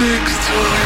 Next time.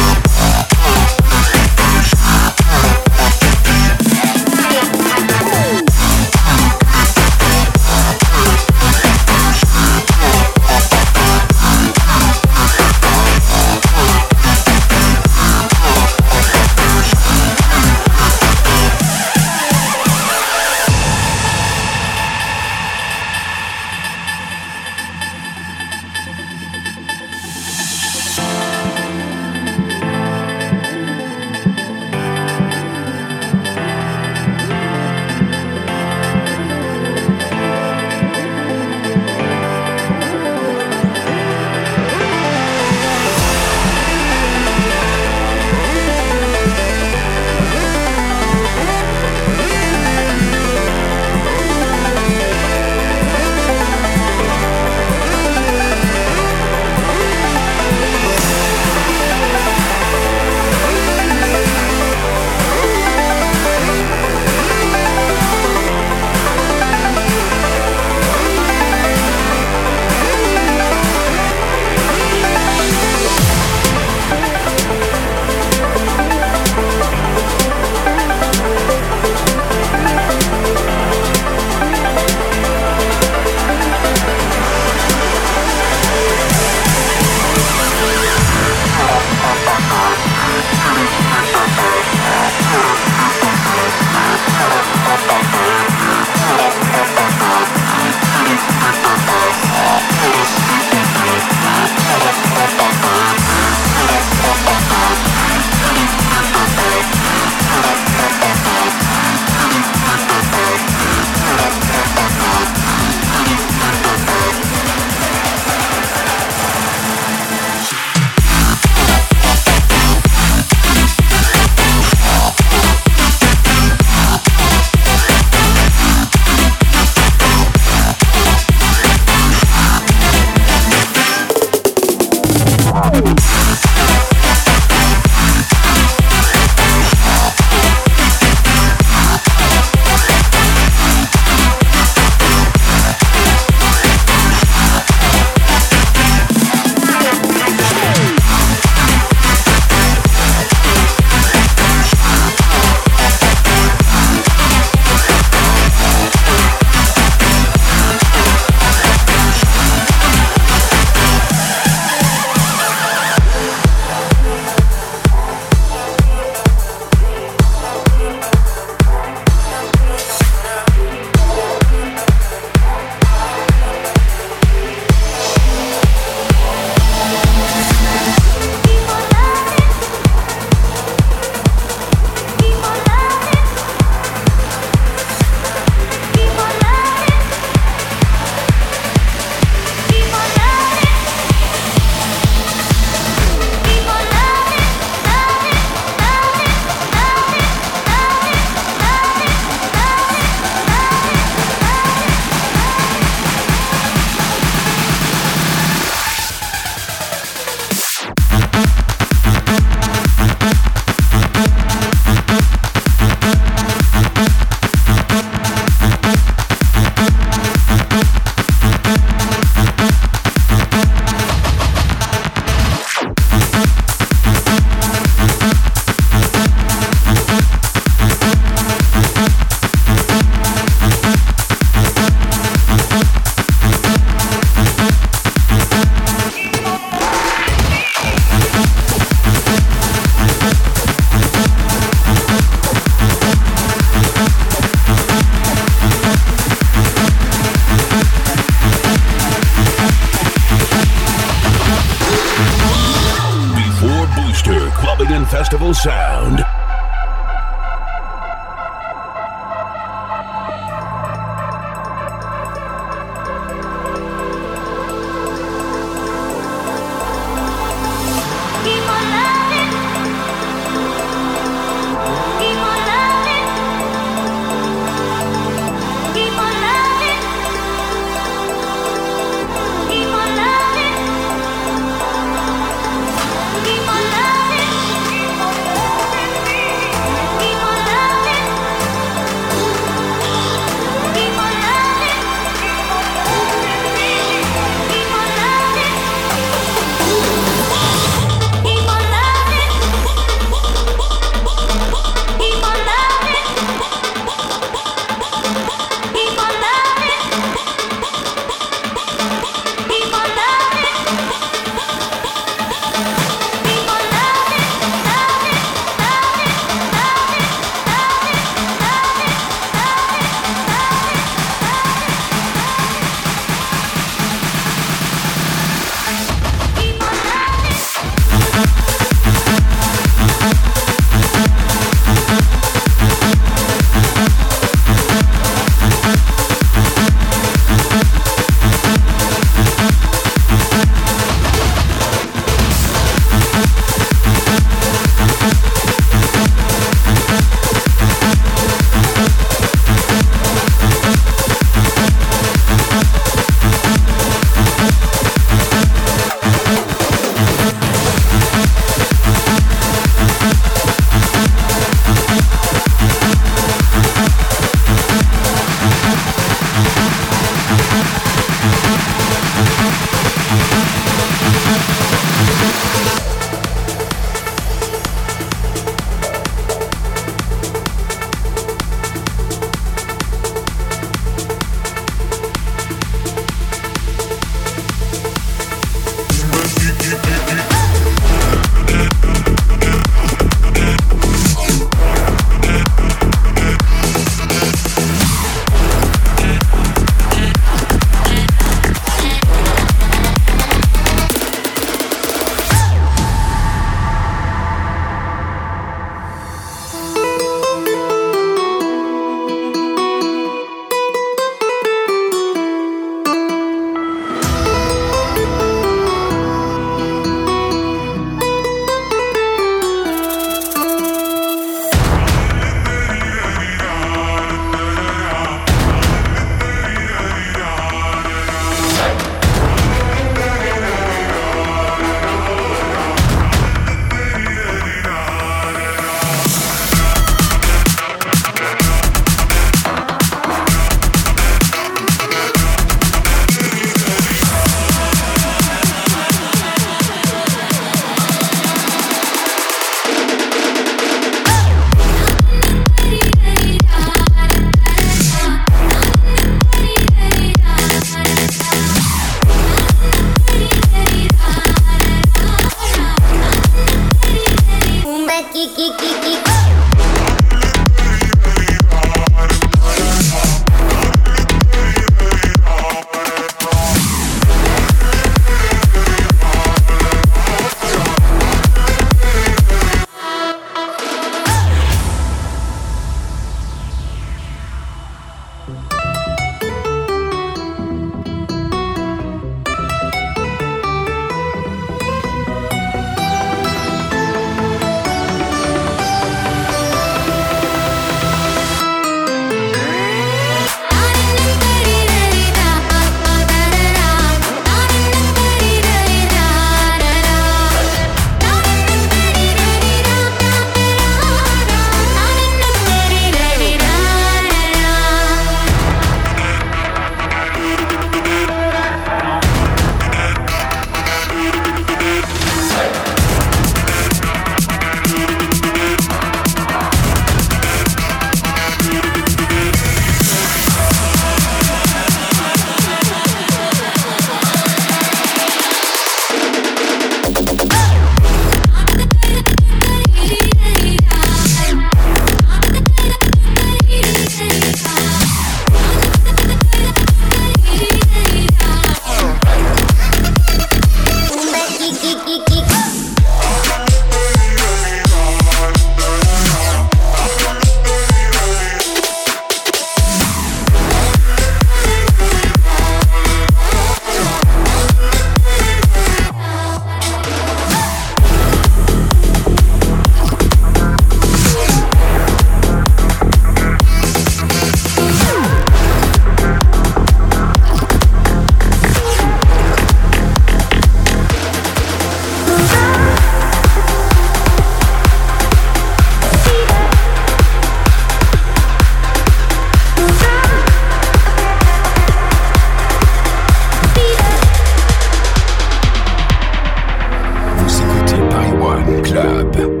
Club.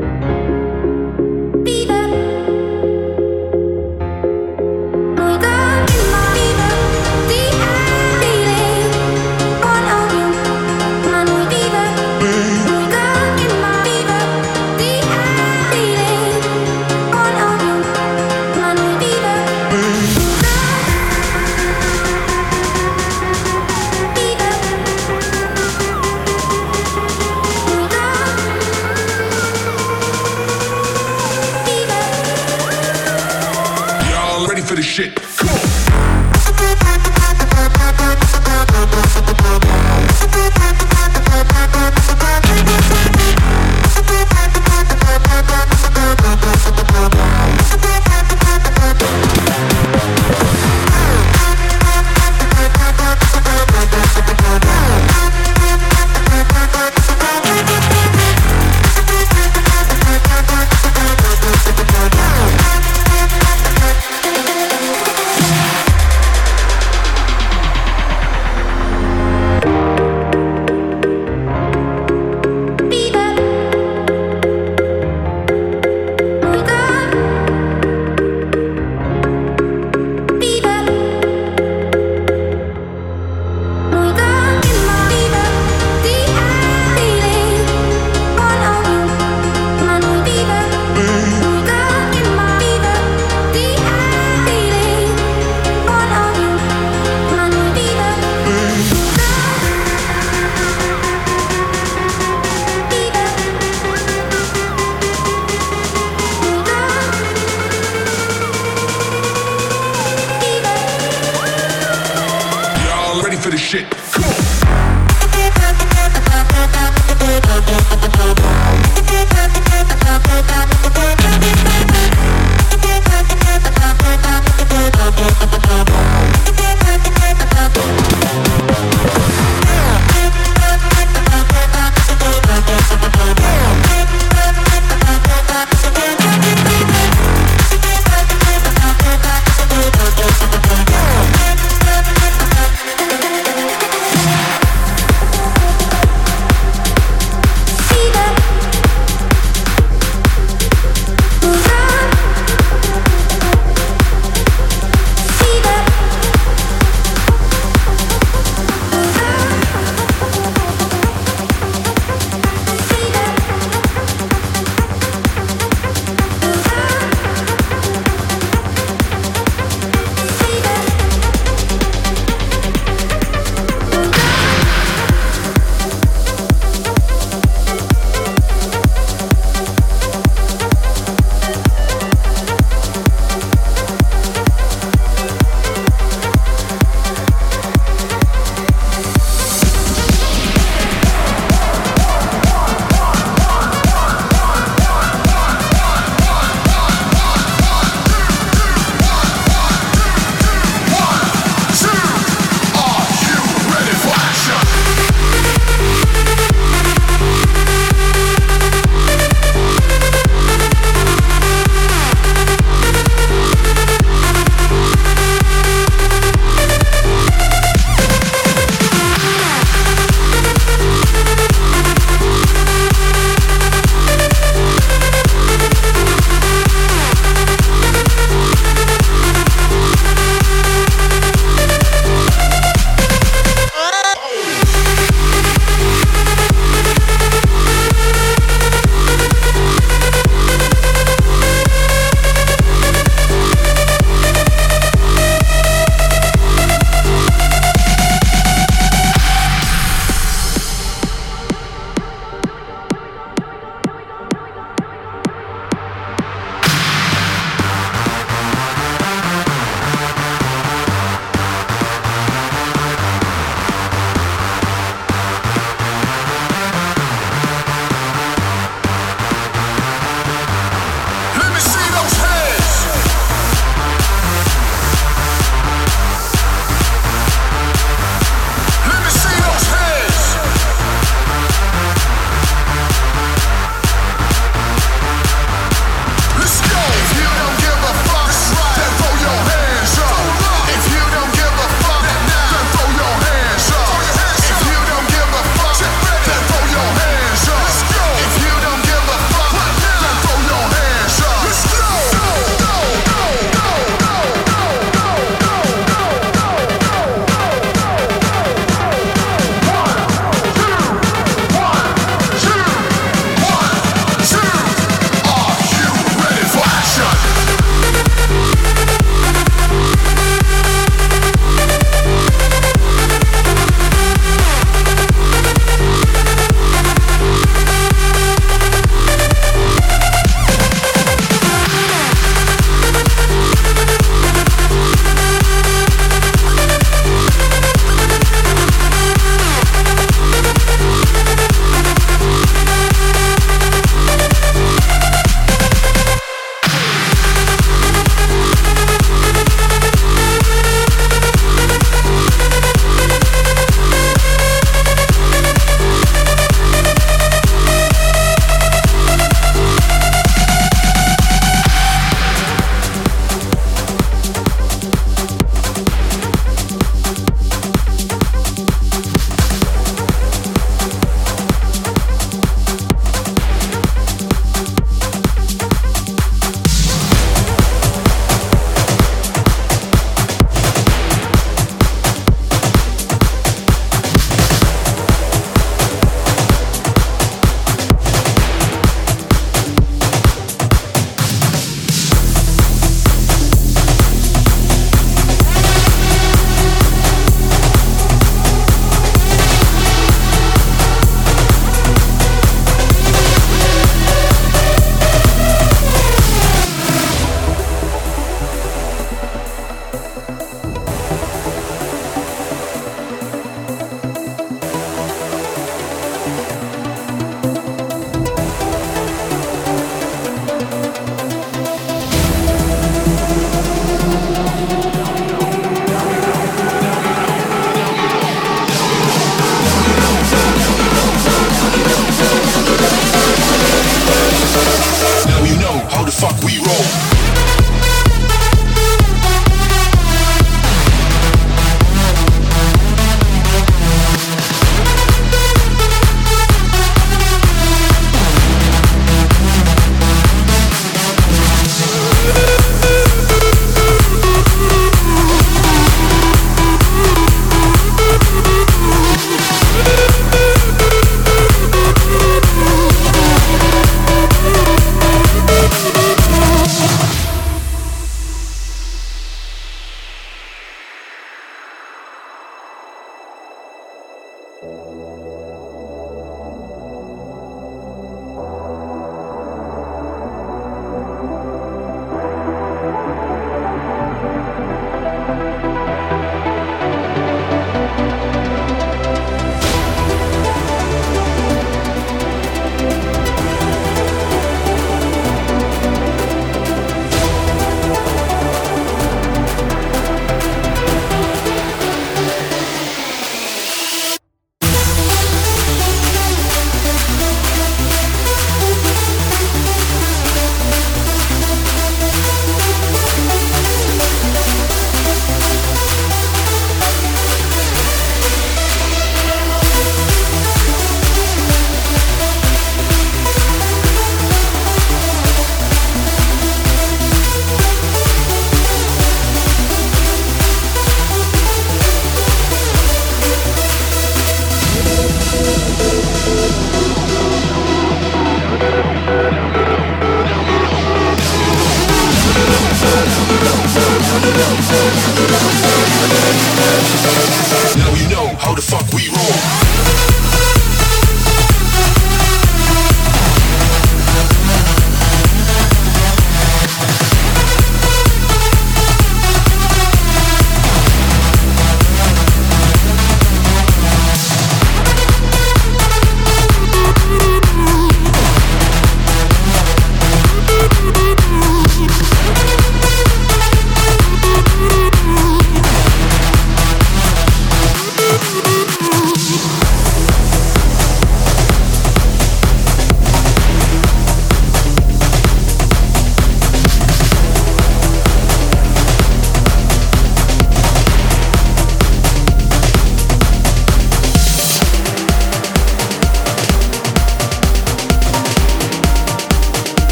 For the shit? Come on.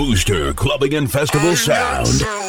Booster Clubbing and Festival ah, Sound. Ah.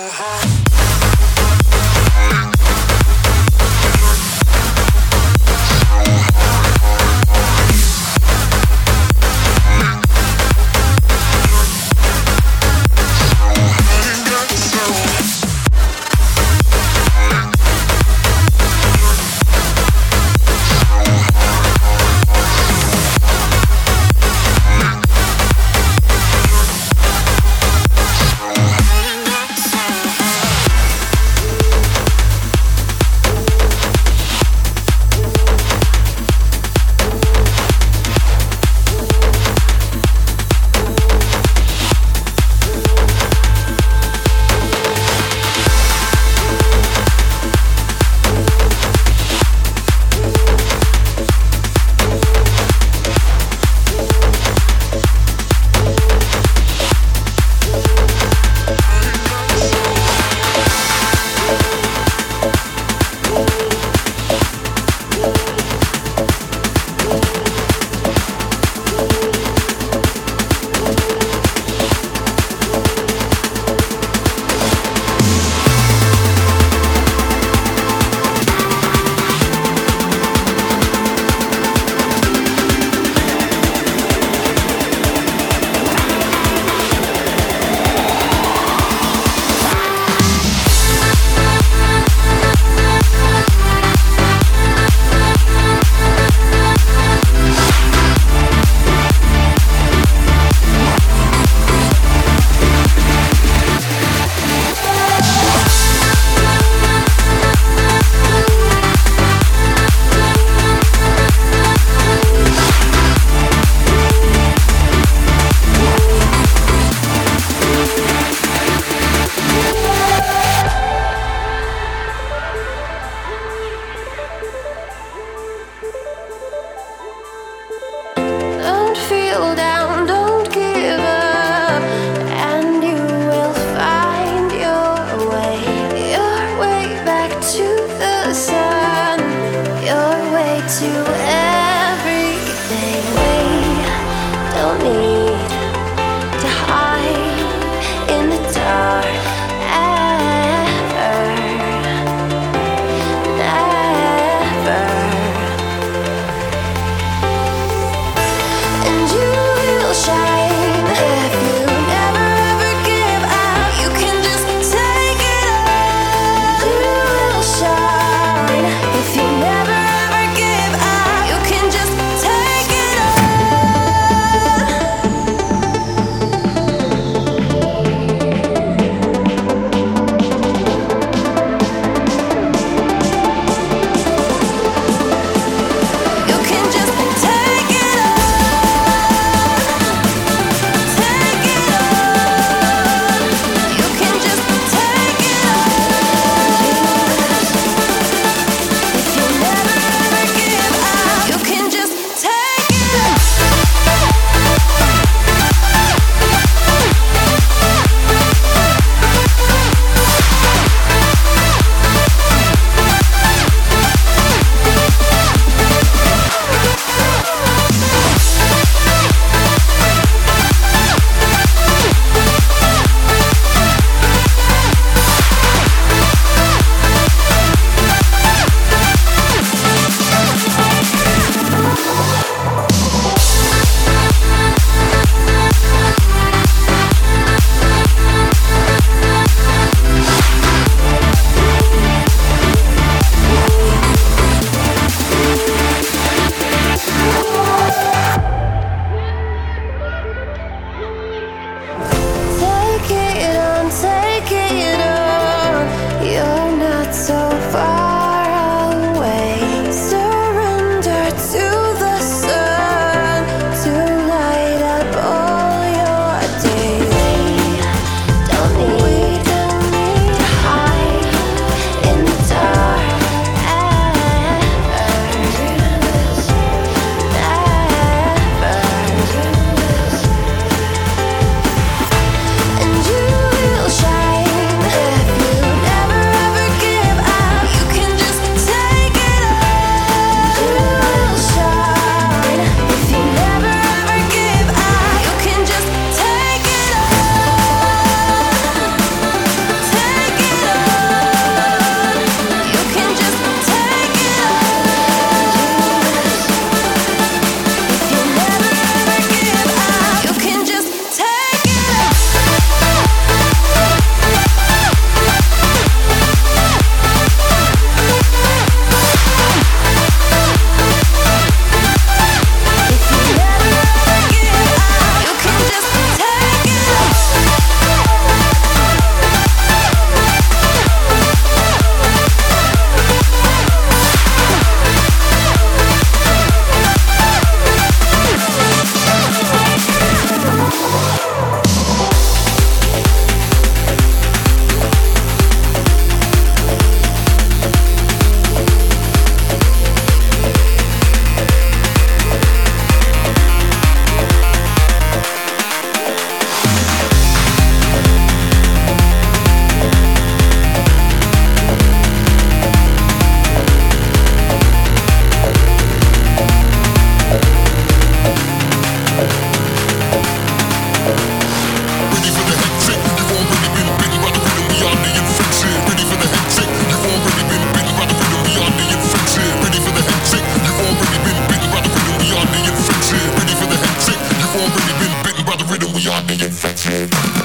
Thank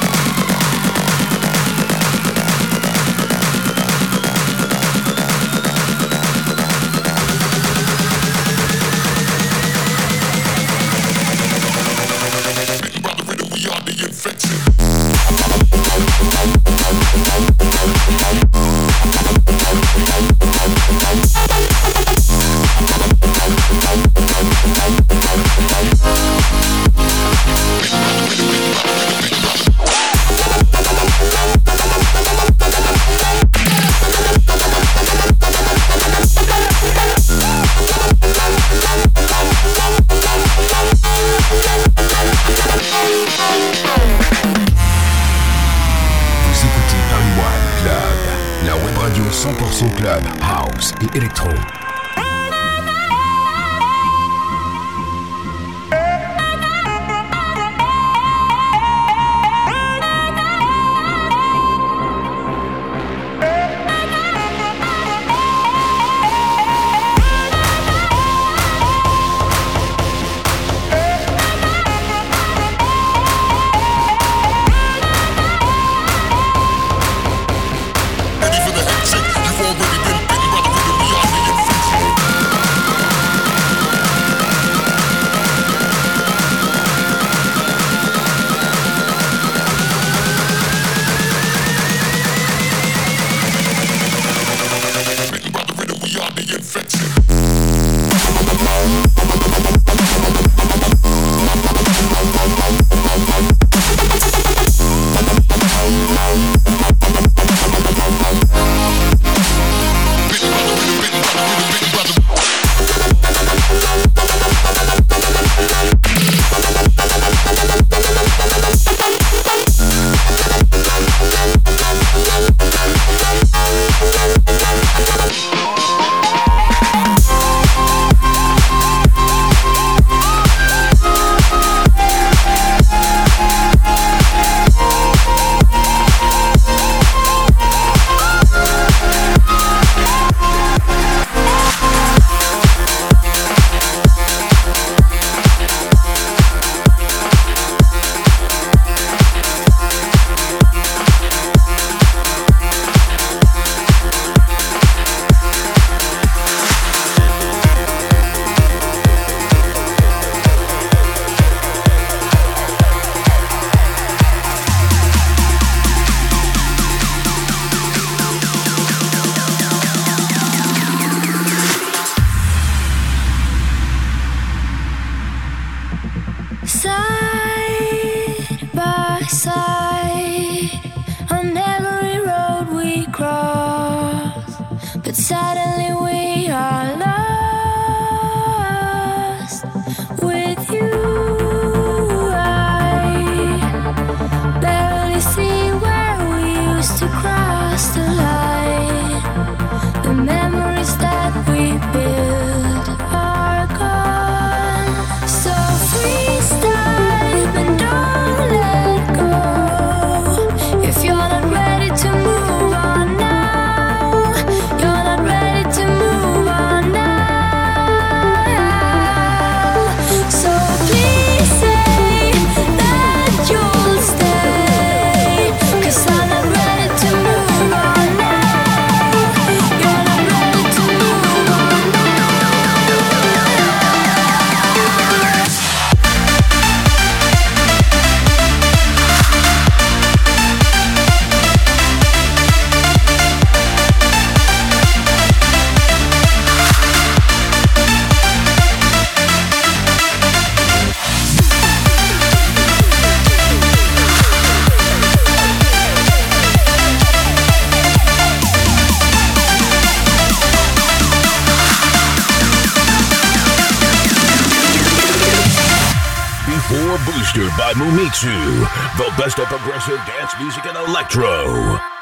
best of progressive dance music and electro.